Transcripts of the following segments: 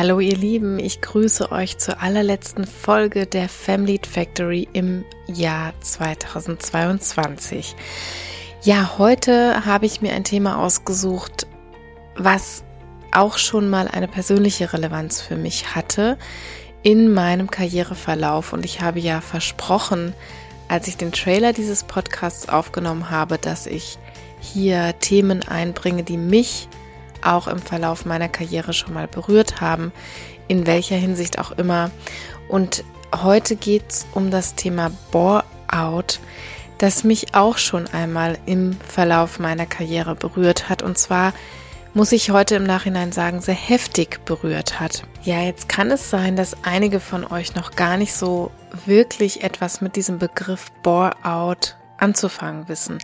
Hallo ihr Lieben, ich grüße euch zur allerletzten Folge der Family Factory im Jahr 2022. Ja, heute habe ich mir ein Thema ausgesucht, was auch schon mal eine persönliche Relevanz für mich hatte in meinem Karriereverlauf und ich habe ja versprochen, als ich den Trailer dieses Podcasts aufgenommen habe, dass ich hier Themen einbringe, die mich auch im Verlauf meiner Karriere schon mal berührt haben, in welcher Hinsicht auch immer. Und heute geht es um das Thema Bore-out, das mich auch schon einmal im Verlauf meiner Karriere berührt hat. Und zwar muss ich heute im Nachhinein sagen, sehr heftig berührt hat. Ja, jetzt kann es sein, dass einige von euch noch gar nicht so wirklich etwas mit diesem Begriff Bore-out anzufangen wissen.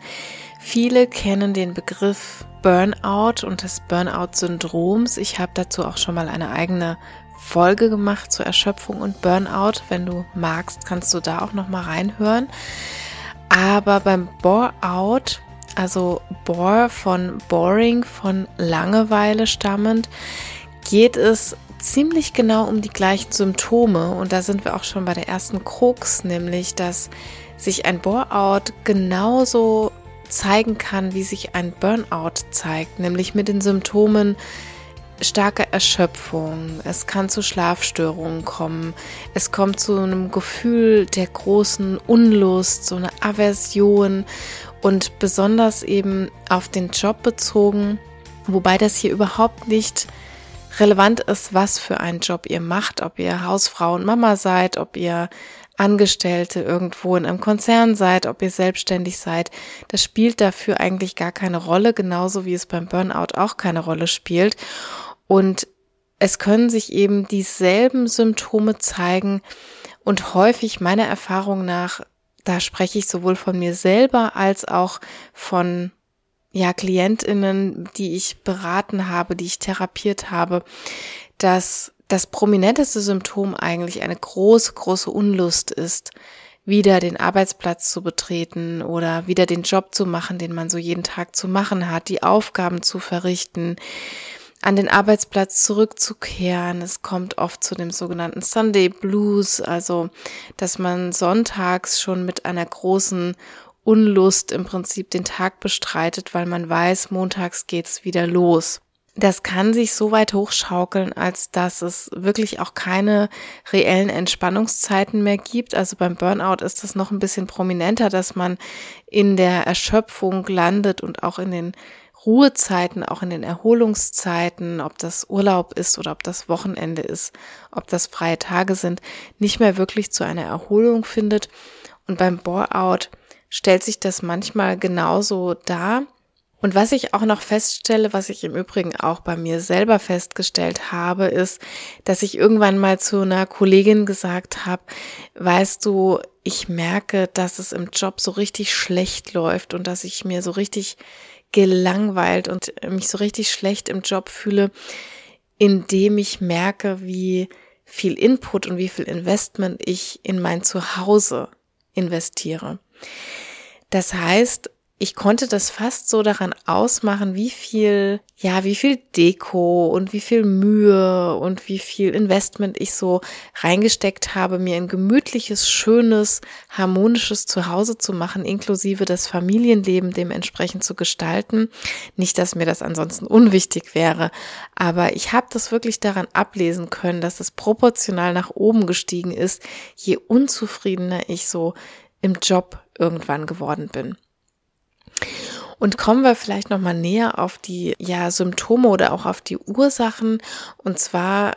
Viele kennen den Begriff Burnout und des Burnout-Syndroms. Ich habe dazu auch schon mal eine eigene Folge gemacht zur Erschöpfung und Burnout. Wenn du magst, kannst du da auch noch mal reinhören. Aber beim Bore-out, also Bore von Boring, von Langeweile stammend, geht es ziemlich genau um die gleichen Symptome. Und da sind wir auch schon bei der ersten Krux, nämlich dass sich ein Bore-out genauso zeigen kann, wie sich ein Burnout zeigt, nämlich mit den Symptomen starke Erschöpfung, es kann zu Schlafstörungen kommen, es kommt zu einem Gefühl der großen Unlust, so eine Aversion und besonders eben auf den Job bezogen, wobei das hier überhaupt nicht relevant ist, was für einen Job ihr macht, ob ihr Hausfrau und Mama seid, ob ihr Angestellte irgendwo in einem Konzern seid, ob ihr selbstständig seid, das spielt dafür eigentlich gar keine Rolle, genauso wie es beim Burnout auch keine Rolle spielt. Und es können sich eben dieselben Symptome zeigen und häufig meiner Erfahrung nach, da spreche ich sowohl von mir selber als auch von ja, Klientinnen, die ich beraten habe, die ich therapiert habe, dass das prominenteste Symptom eigentlich eine große, große Unlust ist, wieder den Arbeitsplatz zu betreten oder wieder den Job zu machen, den man so jeden Tag zu machen hat, die Aufgaben zu verrichten, an den Arbeitsplatz zurückzukehren. Es kommt oft zu dem sogenannten Sunday Blues, also dass man sonntags schon mit einer großen Unlust im Prinzip den Tag bestreitet, weil man weiß, montags geht's wieder los das kann sich so weit hochschaukeln, als dass es wirklich auch keine reellen Entspannungszeiten mehr gibt. Also beim Burnout ist das noch ein bisschen prominenter, dass man in der Erschöpfung landet und auch in den Ruhezeiten, auch in den Erholungszeiten, ob das Urlaub ist oder ob das Wochenende ist, ob das freie Tage sind, nicht mehr wirklich zu einer Erholung findet. Und beim Bore-out stellt sich das manchmal genauso dar und was ich auch noch feststelle, was ich im Übrigen auch bei mir selber festgestellt habe, ist, dass ich irgendwann mal zu einer Kollegin gesagt habe, weißt du, ich merke, dass es im Job so richtig schlecht läuft und dass ich mir so richtig gelangweilt und mich so richtig schlecht im Job fühle, indem ich merke, wie viel Input und wie viel Investment ich in mein Zuhause investiere. Das heißt, ich konnte das fast so daran ausmachen, wie viel, ja, wie viel Deko und wie viel Mühe und wie viel Investment ich so reingesteckt habe, mir ein gemütliches, schönes, harmonisches Zuhause zu machen, inklusive das Familienleben dementsprechend zu gestalten. Nicht, dass mir das ansonsten unwichtig wäre, aber ich habe das wirklich daran ablesen können, dass es proportional nach oben gestiegen ist, je unzufriedener ich so im Job irgendwann geworden bin. Und kommen wir vielleicht noch mal näher auf die ja Symptome oder auch auf die Ursachen. Und zwar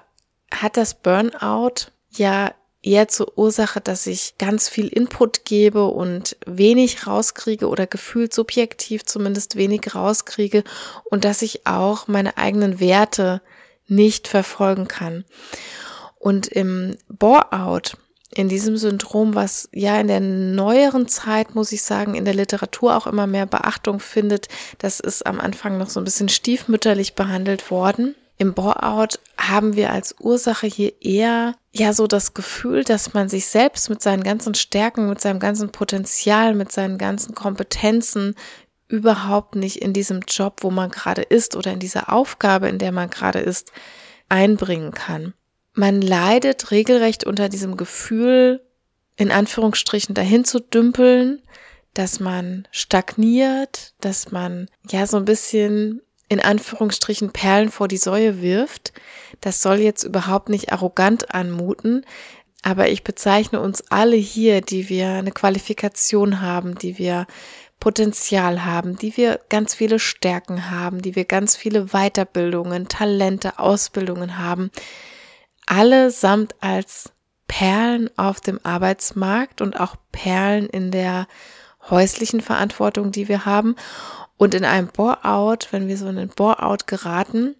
hat das Burnout ja eher zur Ursache, dass ich ganz viel Input gebe und wenig rauskriege oder gefühlt subjektiv zumindest wenig rauskriege und dass ich auch meine eigenen Werte nicht verfolgen kann. Und im Bore-out, in diesem Syndrom, was ja in der neueren Zeit, muss ich sagen, in der Literatur auch immer mehr Beachtung findet, das ist am Anfang noch so ein bisschen stiefmütterlich behandelt worden. Im Bore-out haben wir als Ursache hier eher ja so das Gefühl, dass man sich selbst mit seinen ganzen Stärken, mit seinem ganzen Potenzial, mit seinen ganzen Kompetenzen überhaupt nicht in diesem Job, wo man gerade ist oder in dieser Aufgabe, in der man gerade ist, einbringen kann man leidet regelrecht unter diesem Gefühl, in Anführungsstrichen dahin zu dümpeln, dass man stagniert, dass man ja so ein bisschen in Anführungsstrichen Perlen vor die Säue wirft. Das soll jetzt überhaupt nicht arrogant anmuten, aber ich bezeichne uns alle hier, die wir eine Qualifikation haben, die wir Potenzial haben, die wir ganz viele Stärken haben, die wir ganz viele Weiterbildungen, Talente, Ausbildungen haben, allesamt als Perlen auf dem Arbeitsmarkt und auch Perlen in der häuslichen Verantwortung, die wir haben. Und in einem Bore-out, wenn wir so in den Bore-out geraten,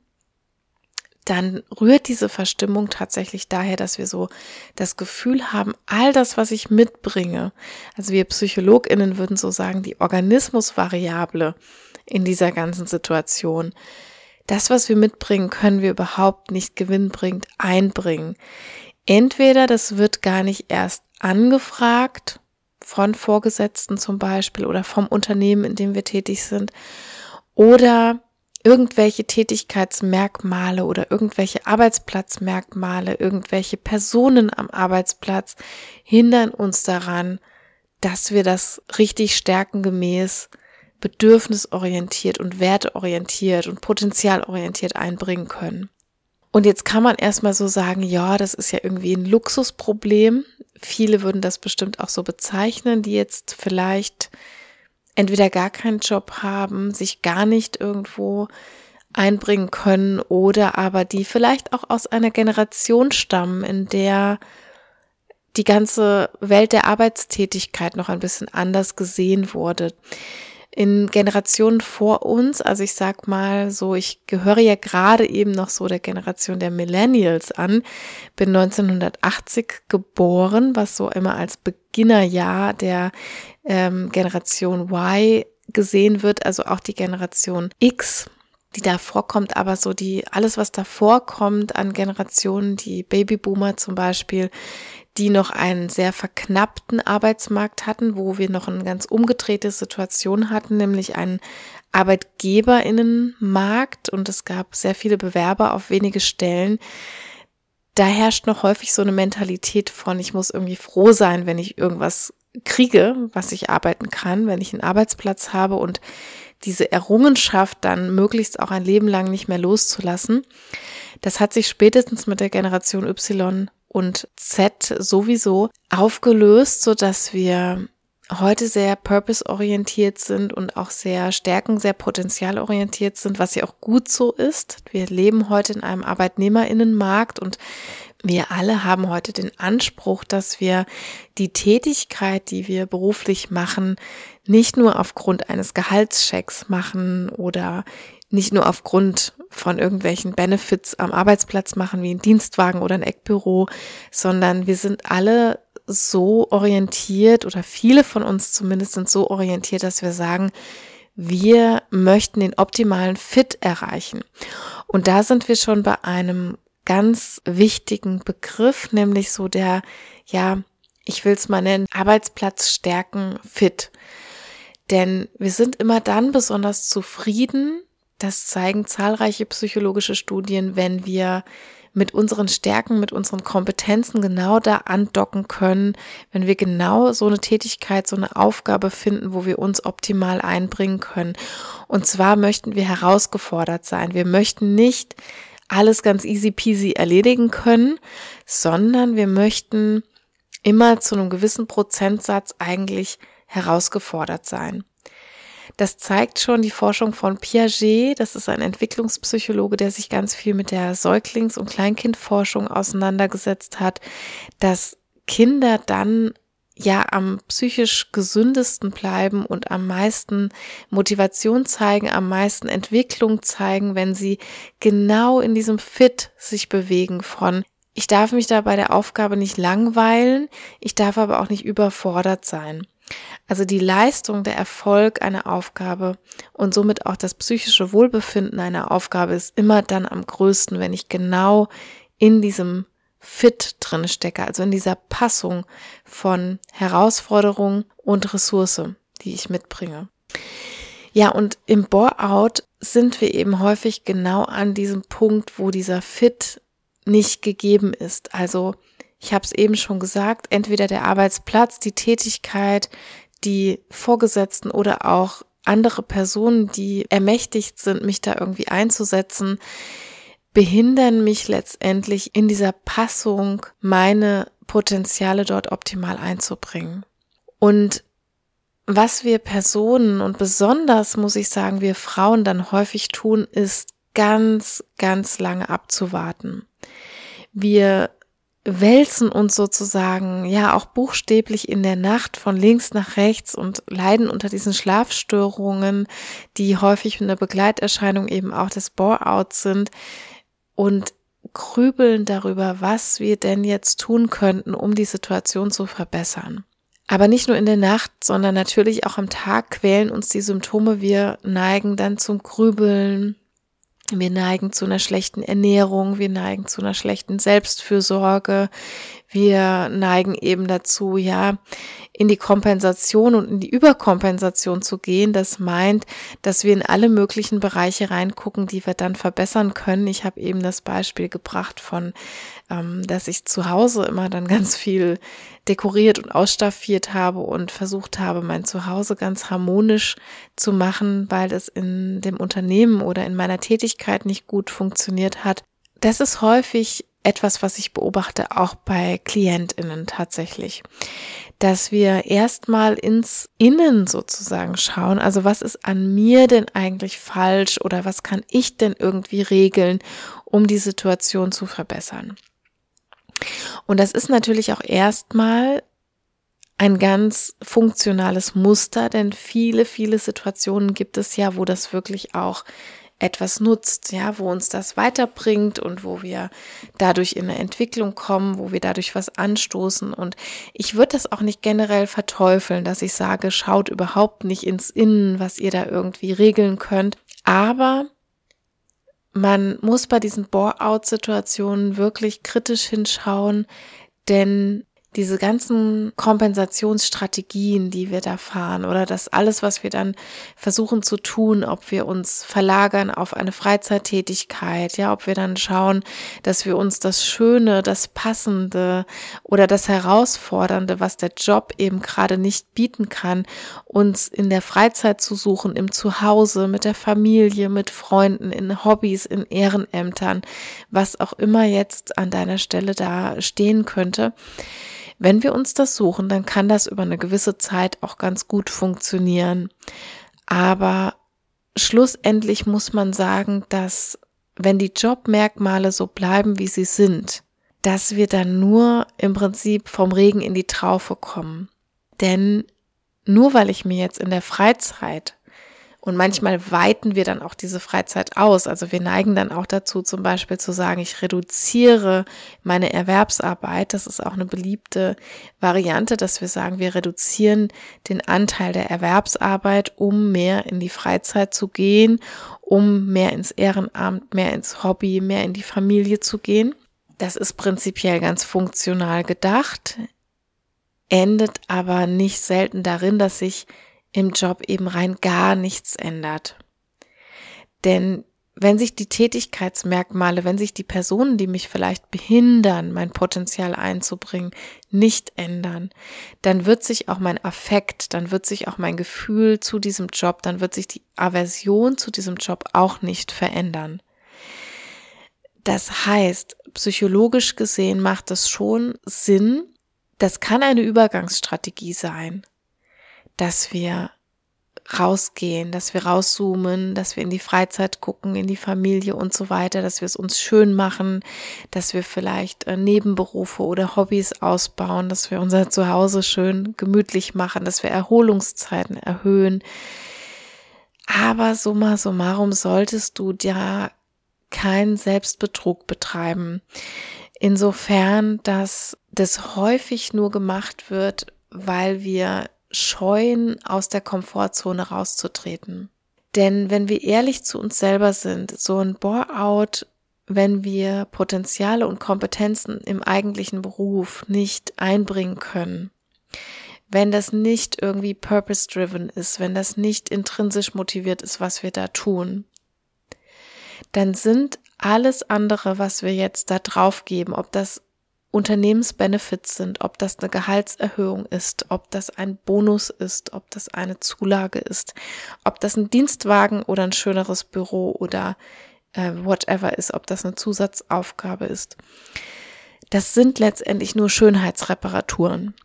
dann rührt diese Verstimmung tatsächlich daher, dass wir so das Gefühl haben, all das, was ich mitbringe, also wir PsychologInnen würden so sagen, die Organismusvariable in dieser ganzen Situation, das, was wir mitbringen, können wir überhaupt nicht gewinnbringend einbringen. Entweder das wird gar nicht erst angefragt, von Vorgesetzten zum Beispiel oder vom Unternehmen, in dem wir tätig sind, oder irgendwelche Tätigkeitsmerkmale oder irgendwelche Arbeitsplatzmerkmale, irgendwelche Personen am Arbeitsplatz hindern uns daran, dass wir das richtig stärkengemäß bedürfnisorientiert und werteorientiert und potenzialorientiert einbringen können. Und jetzt kann man erstmal so sagen, ja, das ist ja irgendwie ein Luxusproblem. Viele würden das bestimmt auch so bezeichnen, die jetzt vielleicht entweder gar keinen Job haben, sich gar nicht irgendwo einbringen können oder aber die vielleicht auch aus einer Generation stammen, in der die ganze Welt der Arbeitstätigkeit noch ein bisschen anders gesehen wurde in Generationen vor uns, also ich sag mal so, ich gehöre ja gerade eben noch so der Generation der Millennials an, bin 1980 geboren, was so immer als Beginnerjahr der ähm, Generation Y gesehen wird, also auch die Generation X die da vorkommt, aber so die, alles, was da vorkommt an Generationen, die Babyboomer zum Beispiel, die noch einen sehr verknappten Arbeitsmarkt hatten, wo wir noch eine ganz umgedrehte Situation hatten, nämlich einen Arbeitgeberinnenmarkt und es gab sehr viele Bewerber auf wenige Stellen. Da herrscht noch häufig so eine Mentalität von, ich muss irgendwie froh sein, wenn ich irgendwas kriege, was ich arbeiten kann, wenn ich einen Arbeitsplatz habe und diese Errungenschaft dann möglichst auch ein Leben lang nicht mehr loszulassen. Das hat sich spätestens mit der Generation Y und Z sowieso aufgelöst, so dass wir heute sehr purpose-orientiert sind und auch sehr stärken, sehr potenzialorientiert sind, was ja auch gut so ist. Wir leben heute in einem Arbeitnehmerinnenmarkt und wir alle haben heute den Anspruch, dass wir die Tätigkeit, die wir beruflich machen, nicht nur aufgrund eines Gehaltschecks machen oder nicht nur aufgrund von irgendwelchen Benefits am Arbeitsplatz machen, wie ein Dienstwagen oder ein Eckbüro, sondern wir sind alle so orientiert oder viele von uns zumindest sind so orientiert, dass wir sagen, wir möchten den optimalen Fit erreichen. Und da sind wir schon bei einem ganz wichtigen Begriff, nämlich so der, ja, ich will es mal nennen, Arbeitsplatz stärken Fit. Denn wir sind immer dann besonders zufrieden, das zeigen zahlreiche psychologische Studien, wenn wir mit unseren Stärken, mit unseren Kompetenzen genau da andocken können, wenn wir genau so eine Tätigkeit, so eine Aufgabe finden, wo wir uns optimal einbringen können. Und zwar möchten wir herausgefordert sein. Wir möchten nicht alles ganz easy peasy erledigen können, sondern wir möchten immer zu einem gewissen Prozentsatz eigentlich herausgefordert sein. Das zeigt schon die Forschung von Piaget. Das ist ein Entwicklungspsychologe, der sich ganz viel mit der Säuglings- und Kleinkindforschung auseinandergesetzt hat, dass Kinder dann ja am psychisch gesündesten bleiben und am meisten Motivation zeigen, am meisten Entwicklung zeigen, wenn sie genau in diesem Fit sich bewegen von ich darf mich da bei der Aufgabe nicht langweilen, ich darf aber auch nicht überfordert sein. Also die Leistung, der Erfolg einer Aufgabe und somit auch das psychische Wohlbefinden einer Aufgabe ist immer dann am größten, wenn ich genau in diesem Fit drin stecke, also in dieser Passung von Herausforderung und Ressource, die ich mitbringe. Ja, und im Bore-out sind wir eben häufig genau an diesem Punkt, wo dieser Fit nicht gegeben ist. Also ich habe es eben schon gesagt, entweder der Arbeitsplatz, die Tätigkeit, die Vorgesetzten oder auch andere Personen, die ermächtigt sind, mich da irgendwie einzusetzen, behindern mich letztendlich in dieser Passung, meine Potenziale dort optimal einzubringen. Und was wir Personen und besonders muss ich sagen, wir Frauen dann häufig tun, ist ganz, ganz lange abzuwarten. Wir wälzen uns sozusagen ja auch buchstäblich in der Nacht von links nach rechts und leiden unter diesen Schlafstörungen, die häufig eine Begleiterscheinung eben auch des Bore-outs sind und grübeln darüber, was wir denn jetzt tun könnten, um die Situation zu verbessern. Aber nicht nur in der Nacht, sondern natürlich auch am Tag quälen uns die Symptome. Wir neigen dann zum Grübeln, wir neigen zu einer schlechten Ernährung, wir neigen zu einer schlechten Selbstfürsorge, wir neigen eben dazu, ja, in die Kompensation und in die Überkompensation zu gehen. Das meint, dass wir in alle möglichen Bereiche reingucken, die wir dann verbessern können. Ich habe eben das Beispiel gebracht von, ähm, dass ich zu Hause immer dann ganz viel dekoriert und ausstaffiert habe und versucht habe, mein Zuhause ganz harmonisch zu machen, weil es in dem Unternehmen oder in meiner Tätigkeit nicht gut funktioniert hat. Das ist häufig etwas, was ich beobachte, auch bei KlientInnen tatsächlich. Dass wir erstmal ins Innen sozusagen schauen. Also was ist an mir denn eigentlich falsch oder was kann ich denn irgendwie regeln, um die Situation zu verbessern? Und das ist natürlich auch erstmal ein ganz funktionales Muster, denn viele, viele Situationen gibt es ja, wo das wirklich auch etwas nutzt, ja, wo uns das weiterbringt und wo wir dadurch in eine Entwicklung kommen, wo wir dadurch was anstoßen. Und ich würde das auch nicht generell verteufeln, dass ich sage, schaut überhaupt nicht ins Innen, was ihr da irgendwie regeln könnt. Aber man muss bei diesen Bore-out-Situationen wirklich kritisch hinschauen, denn diese ganzen Kompensationsstrategien, die wir da fahren oder das alles, was wir dann versuchen zu tun, ob wir uns verlagern auf eine Freizeittätigkeit, ja, ob wir dann schauen, dass wir uns das Schöne, das Passende oder das Herausfordernde, was der Job eben gerade nicht bieten kann, uns in der Freizeit zu suchen, im Zuhause, mit der Familie, mit Freunden, in Hobbys, in Ehrenämtern, was auch immer jetzt an deiner Stelle da stehen könnte wenn wir uns das suchen, dann kann das über eine gewisse Zeit auch ganz gut funktionieren. Aber schlussendlich muss man sagen, dass wenn die Jobmerkmale so bleiben, wie sie sind, dass wir dann nur im Prinzip vom Regen in die Traufe kommen. Denn nur weil ich mir jetzt in der Freizeit und manchmal weiten wir dann auch diese Freizeit aus. Also wir neigen dann auch dazu, zum Beispiel zu sagen, ich reduziere meine Erwerbsarbeit. Das ist auch eine beliebte Variante, dass wir sagen, wir reduzieren den Anteil der Erwerbsarbeit, um mehr in die Freizeit zu gehen, um mehr ins Ehrenamt, mehr ins Hobby, mehr in die Familie zu gehen. Das ist prinzipiell ganz funktional gedacht, endet aber nicht selten darin, dass sich im Job eben rein gar nichts ändert. Denn wenn sich die Tätigkeitsmerkmale, wenn sich die Personen, die mich vielleicht behindern, mein Potenzial einzubringen, nicht ändern, dann wird sich auch mein Affekt, dann wird sich auch mein Gefühl zu diesem Job, dann wird sich die Aversion zu diesem Job auch nicht verändern. Das heißt, psychologisch gesehen macht es schon Sinn, das kann eine Übergangsstrategie sein dass wir rausgehen, dass wir rauszoomen, dass wir in die Freizeit gucken, in die Familie und so weiter, dass wir es uns schön machen, dass wir vielleicht äh, Nebenberufe oder Hobbys ausbauen, dass wir unser Zuhause schön gemütlich machen, dass wir Erholungszeiten erhöhen. Aber summa summarum solltest du ja keinen Selbstbetrug betreiben. Insofern, dass das häufig nur gemacht wird, weil wir scheuen, aus der Komfortzone rauszutreten. Denn wenn wir ehrlich zu uns selber sind, so ein Bore-out, wenn wir Potenziale und Kompetenzen im eigentlichen Beruf nicht einbringen können, wenn das nicht irgendwie purpose-driven ist, wenn das nicht intrinsisch motiviert ist, was wir da tun, dann sind alles andere, was wir jetzt da drauf geben, ob das Unternehmensbenefits sind, ob das eine Gehaltserhöhung ist, ob das ein Bonus ist, ob das eine Zulage ist, ob das ein Dienstwagen oder ein schöneres Büro oder äh, whatever ist, ob das eine Zusatzaufgabe ist. Das sind letztendlich nur Schönheitsreparaturen.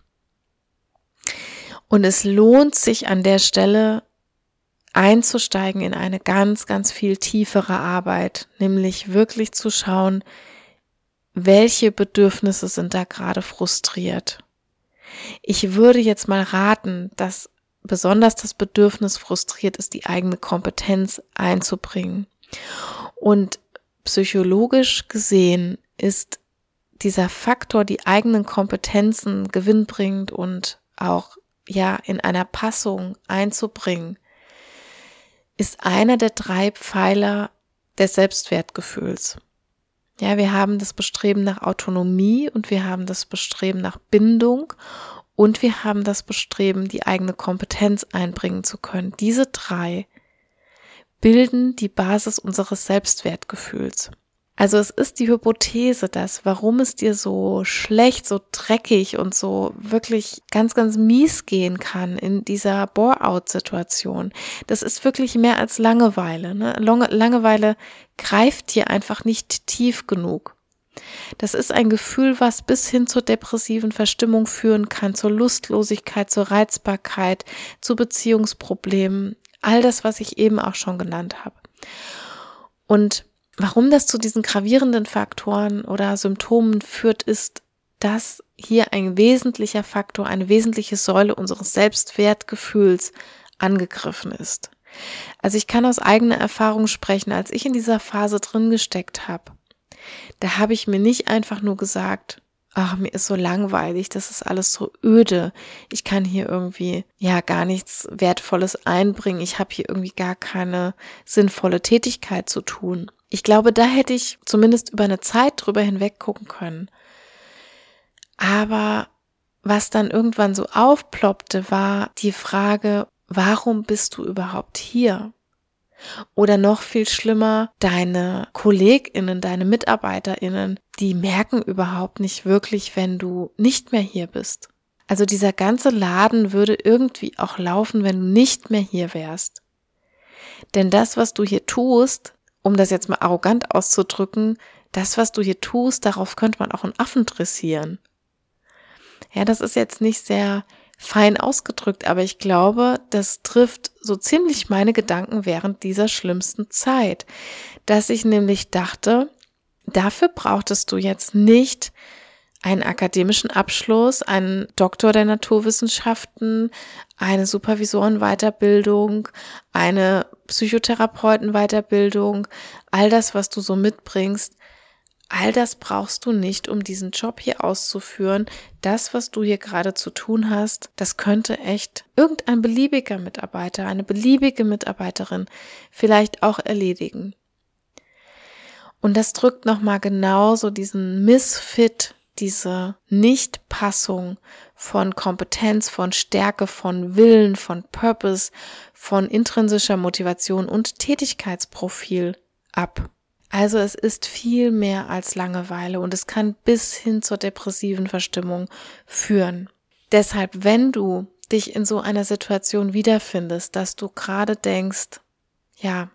Und es lohnt sich an der Stelle einzusteigen in eine ganz, ganz viel tiefere Arbeit, nämlich wirklich zu schauen, welche Bedürfnisse sind da gerade frustriert. Ich würde jetzt mal raten, dass besonders das Bedürfnis frustriert ist, die eigene Kompetenz einzubringen. Und psychologisch gesehen ist dieser Faktor, die eigenen Kompetenzen gewinnbringend und auch ja in einer Passung einzubringen, ist einer der drei Pfeiler des Selbstwertgefühls. Ja, wir haben das Bestreben nach Autonomie und wir haben das Bestreben nach Bindung und wir haben das Bestreben, die eigene Kompetenz einbringen zu können. Diese drei bilden die Basis unseres Selbstwertgefühls. Also es ist die Hypothese, dass warum es dir so schlecht, so dreckig und so wirklich ganz, ganz mies gehen kann in dieser Bore-out-Situation, das ist wirklich mehr als Langeweile. Ne? Langeweile greift dir einfach nicht tief genug. Das ist ein Gefühl, was bis hin zur depressiven Verstimmung führen kann, zur Lustlosigkeit, zur Reizbarkeit, zu Beziehungsproblemen, all das, was ich eben auch schon genannt habe. Und Warum das zu diesen gravierenden Faktoren oder Symptomen führt, ist, dass hier ein wesentlicher Faktor, eine wesentliche Säule unseres Selbstwertgefühls angegriffen ist. Also ich kann aus eigener Erfahrung sprechen, als ich in dieser Phase drin gesteckt habe, da habe ich mir nicht einfach nur gesagt, ach, mir ist so langweilig, das ist alles so öde. Ich kann hier irgendwie ja gar nichts Wertvolles einbringen. Ich habe hier irgendwie gar keine sinnvolle Tätigkeit zu tun. Ich glaube, da hätte ich zumindest über eine Zeit drüber hinweg gucken können. Aber was dann irgendwann so aufploppte, war die Frage, warum bist du überhaupt hier? Oder noch viel schlimmer, deine Kolleginnen, deine Mitarbeiterinnen, die merken überhaupt nicht wirklich, wenn du nicht mehr hier bist. Also dieser ganze Laden würde irgendwie auch laufen, wenn du nicht mehr hier wärst. Denn das, was du hier tust, um das jetzt mal arrogant auszudrücken, das, was du hier tust, darauf könnte man auch einen Affen dressieren. Ja, das ist jetzt nicht sehr fein ausgedrückt, aber ich glaube, das trifft so ziemlich meine Gedanken während dieser schlimmsten Zeit, dass ich nämlich dachte, dafür brauchtest du jetzt nicht einen akademischen Abschluss, einen Doktor der Naturwissenschaften, eine Supervisorenweiterbildung, eine Psychotherapeutenweiterbildung, all das, was du so mitbringst, all das brauchst du nicht, um diesen Job hier auszuführen. Das, was du hier gerade zu tun hast, das könnte echt irgendein beliebiger Mitarbeiter, eine beliebige Mitarbeiterin vielleicht auch erledigen. Und das drückt nochmal genauso diesen Missfit diese Nichtpassung von Kompetenz, von Stärke, von Willen, von Purpose, von intrinsischer Motivation und Tätigkeitsprofil ab. Also es ist viel mehr als Langeweile und es kann bis hin zur depressiven Verstimmung führen. Deshalb, wenn du dich in so einer Situation wiederfindest, dass du gerade denkst, ja,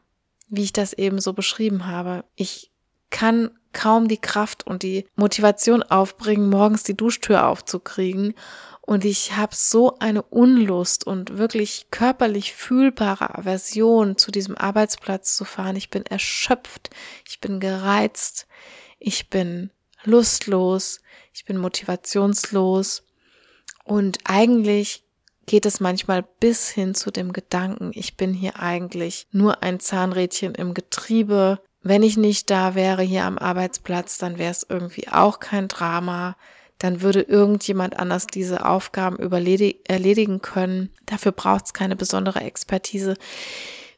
wie ich das eben so beschrieben habe, ich kann kaum die Kraft und die Motivation aufbringen, morgens die Duschtür aufzukriegen. Und ich habe so eine Unlust und wirklich körperlich fühlbare Aversion zu diesem Arbeitsplatz zu fahren. Ich bin erschöpft, ich bin gereizt, ich bin lustlos, ich bin motivationslos. Und eigentlich geht es manchmal bis hin zu dem Gedanken, ich bin hier eigentlich nur ein Zahnrädchen im Getriebe wenn ich nicht da wäre hier am Arbeitsplatz, dann wäre es irgendwie auch kein Drama. Dann würde irgendjemand anders diese Aufgaben erledigen können. Dafür braucht es keine besondere Expertise.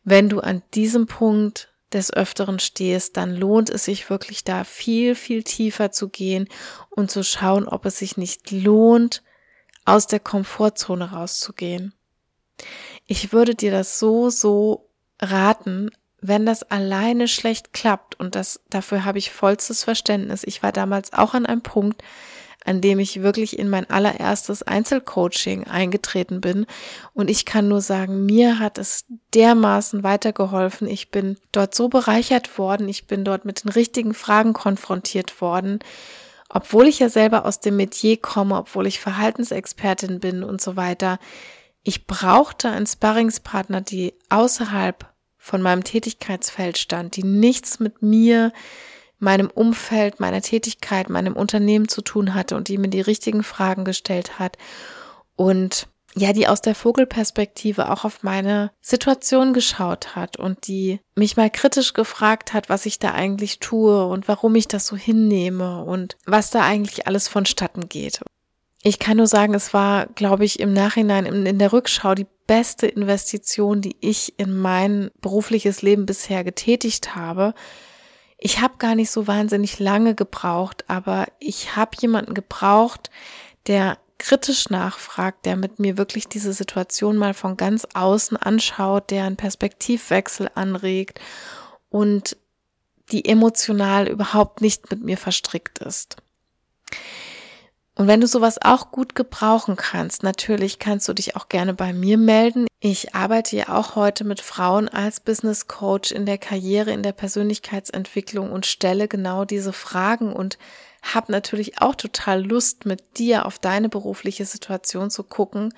Wenn du an diesem Punkt des Öfteren stehst, dann lohnt es sich wirklich da viel, viel tiefer zu gehen und zu schauen, ob es sich nicht lohnt, aus der Komfortzone rauszugehen. Ich würde dir das so, so raten, wenn das alleine schlecht klappt und das, dafür habe ich vollstes Verständnis. Ich war damals auch an einem Punkt, an dem ich wirklich in mein allererstes Einzelcoaching eingetreten bin. Und ich kann nur sagen, mir hat es dermaßen weitergeholfen. Ich bin dort so bereichert worden. Ich bin dort mit den richtigen Fragen konfrontiert worden. Obwohl ich ja selber aus dem Metier komme, obwohl ich Verhaltensexpertin bin und so weiter. Ich brauchte einen Sparringspartner, die außerhalb von meinem Tätigkeitsfeld stand, die nichts mit mir meinem Umfeld, meiner Tätigkeit, meinem Unternehmen zu tun hatte und die mir die richtigen Fragen gestellt hat und ja, die aus der Vogelperspektive auch auf meine Situation geschaut hat und die mich mal kritisch gefragt hat, was ich da eigentlich tue und warum ich das so hinnehme und was da eigentlich alles vonstatten geht. Ich kann nur sagen, es war, glaube ich, im Nachhinein, in, in der Rückschau die beste Investition, die ich in mein berufliches Leben bisher getätigt habe, ich habe gar nicht so wahnsinnig lange gebraucht, aber ich habe jemanden gebraucht, der kritisch nachfragt, der mit mir wirklich diese Situation mal von ganz außen anschaut, der einen Perspektivwechsel anregt und die emotional überhaupt nicht mit mir verstrickt ist. Und wenn du sowas auch gut gebrauchen kannst, natürlich kannst du dich auch gerne bei mir melden. Ich arbeite ja auch heute mit Frauen als Business Coach in der Karriere, in der Persönlichkeitsentwicklung und stelle genau diese Fragen und habe natürlich auch total Lust, mit dir auf deine berufliche Situation zu gucken.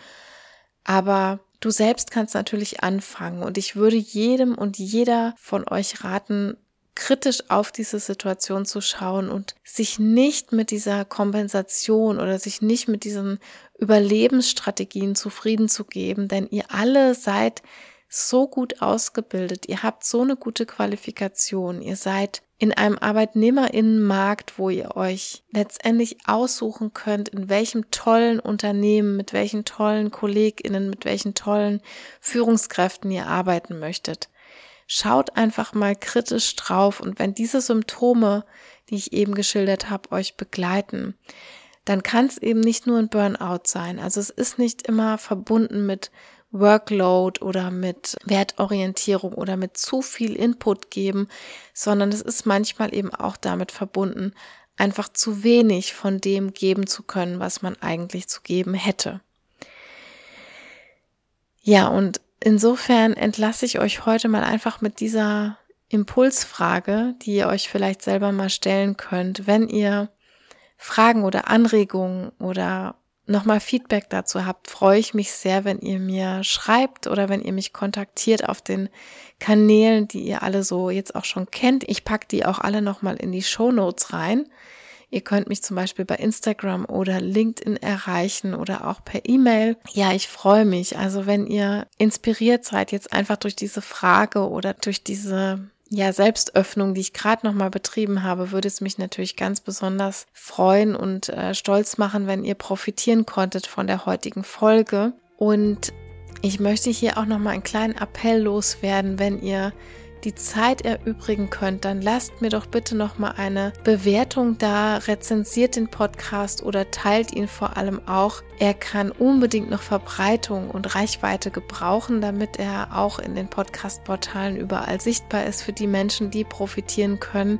Aber du selbst kannst natürlich anfangen und ich würde jedem und jeder von euch raten, kritisch auf diese Situation zu schauen und sich nicht mit dieser Kompensation oder sich nicht mit diesen Überlebensstrategien zufrieden zu geben, denn ihr alle seid so gut ausgebildet, ihr habt so eine gute Qualifikation, ihr seid in einem Arbeitnehmerinnenmarkt, wo ihr euch letztendlich aussuchen könnt, in welchem tollen Unternehmen, mit welchen tollen Kolleginnen, mit welchen tollen Führungskräften ihr arbeiten möchtet. Schaut einfach mal kritisch drauf und wenn diese Symptome, die ich eben geschildert habe, euch begleiten, dann kann es eben nicht nur ein Burnout sein. Also es ist nicht immer verbunden mit Workload oder mit Wertorientierung oder mit zu viel Input geben, sondern es ist manchmal eben auch damit verbunden, einfach zu wenig von dem geben zu können, was man eigentlich zu geben hätte. Ja, und Insofern entlasse ich euch heute mal einfach mit dieser Impulsfrage, die ihr euch vielleicht selber mal stellen könnt, wenn ihr Fragen oder Anregungen oder nochmal Feedback dazu habt, freue ich mich sehr, wenn ihr mir schreibt oder wenn ihr mich kontaktiert auf den Kanälen, die ihr alle so jetzt auch schon kennt. Ich packe die auch alle nochmal in die Show Notes rein. Ihr könnt mich zum Beispiel bei Instagram oder LinkedIn erreichen oder auch per E-Mail. Ja, ich freue mich. Also wenn ihr inspiriert seid, jetzt einfach durch diese Frage oder durch diese ja, Selbstöffnung, die ich gerade nochmal betrieben habe, würde es mich natürlich ganz besonders freuen und äh, stolz machen, wenn ihr profitieren konntet von der heutigen Folge. Und ich möchte hier auch nochmal einen kleinen Appell loswerden, wenn ihr die Zeit erübrigen könnt, dann lasst mir doch bitte noch mal eine Bewertung da, rezensiert den Podcast oder teilt ihn vor allem auch. Er kann unbedingt noch Verbreitung und Reichweite gebrauchen, damit er auch in den Podcast-Portalen überall sichtbar ist für die Menschen, die profitieren können.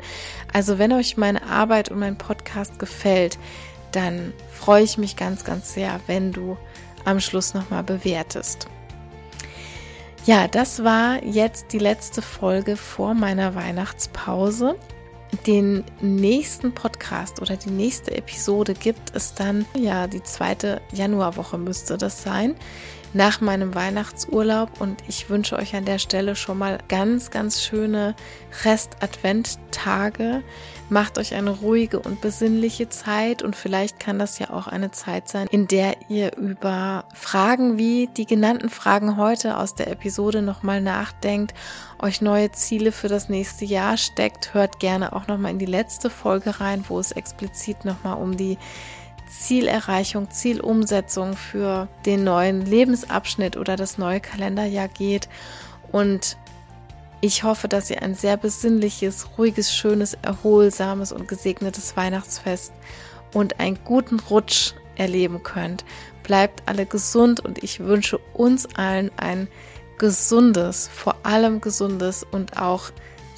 Also wenn euch meine Arbeit und mein Podcast gefällt, dann freue ich mich ganz, ganz sehr, wenn du am Schluss nochmal bewertest. Ja, das war jetzt die letzte Folge vor meiner Weihnachtspause. Den nächsten Podcast oder die nächste Episode gibt es dann, ja, die zweite Januarwoche müsste das sein. Nach meinem Weihnachtsurlaub und ich wünsche euch an der Stelle schon mal ganz, ganz schöne Rest-Advent-Tage. Macht euch eine ruhige und besinnliche Zeit und vielleicht kann das ja auch eine Zeit sein, in der ihr über Fragen wie die genannten Fragen heute aus der Episode nochmal nachdenkt, euch neue Ziele für das nächste Jahr steckt. Hört gerne auch nochmal in die letzte Folge rein, wo es explizit nochmal um die Zielerreichung, Zielumsetzung für den neuen Lebensabschnitt oder das neue Kalenderjahr geht. Und ich hoffe, dass ihr ein sehr besinnliches, ruhiges, schönes, erholsames und gesegnetes Weihnachtsfest und einen guten Rutsch erleben könnt. Bleibt alle gesund und ich wünsche uns allen ein gesundes, vor allem gesundes und auch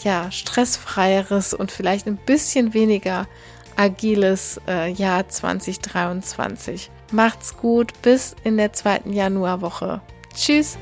ja, stressfreieres und vielleicht ein bisschen weniger agiles äh, Jahr 2023. Macht's gut, bis in der zweiten Januarwoche. Tschüss!